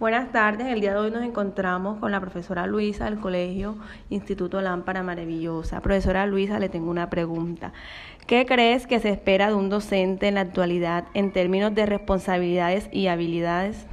Buenas tardes, el día de hoy nos encontramos con la profesora Luisa del Colegio Instituto Lámpara Maravillosa. Profesora Luisa, le tengo una pregunta. ¿Qué crees que se espera de un docente en la actualidad en términos de responsabilidades y habilidades?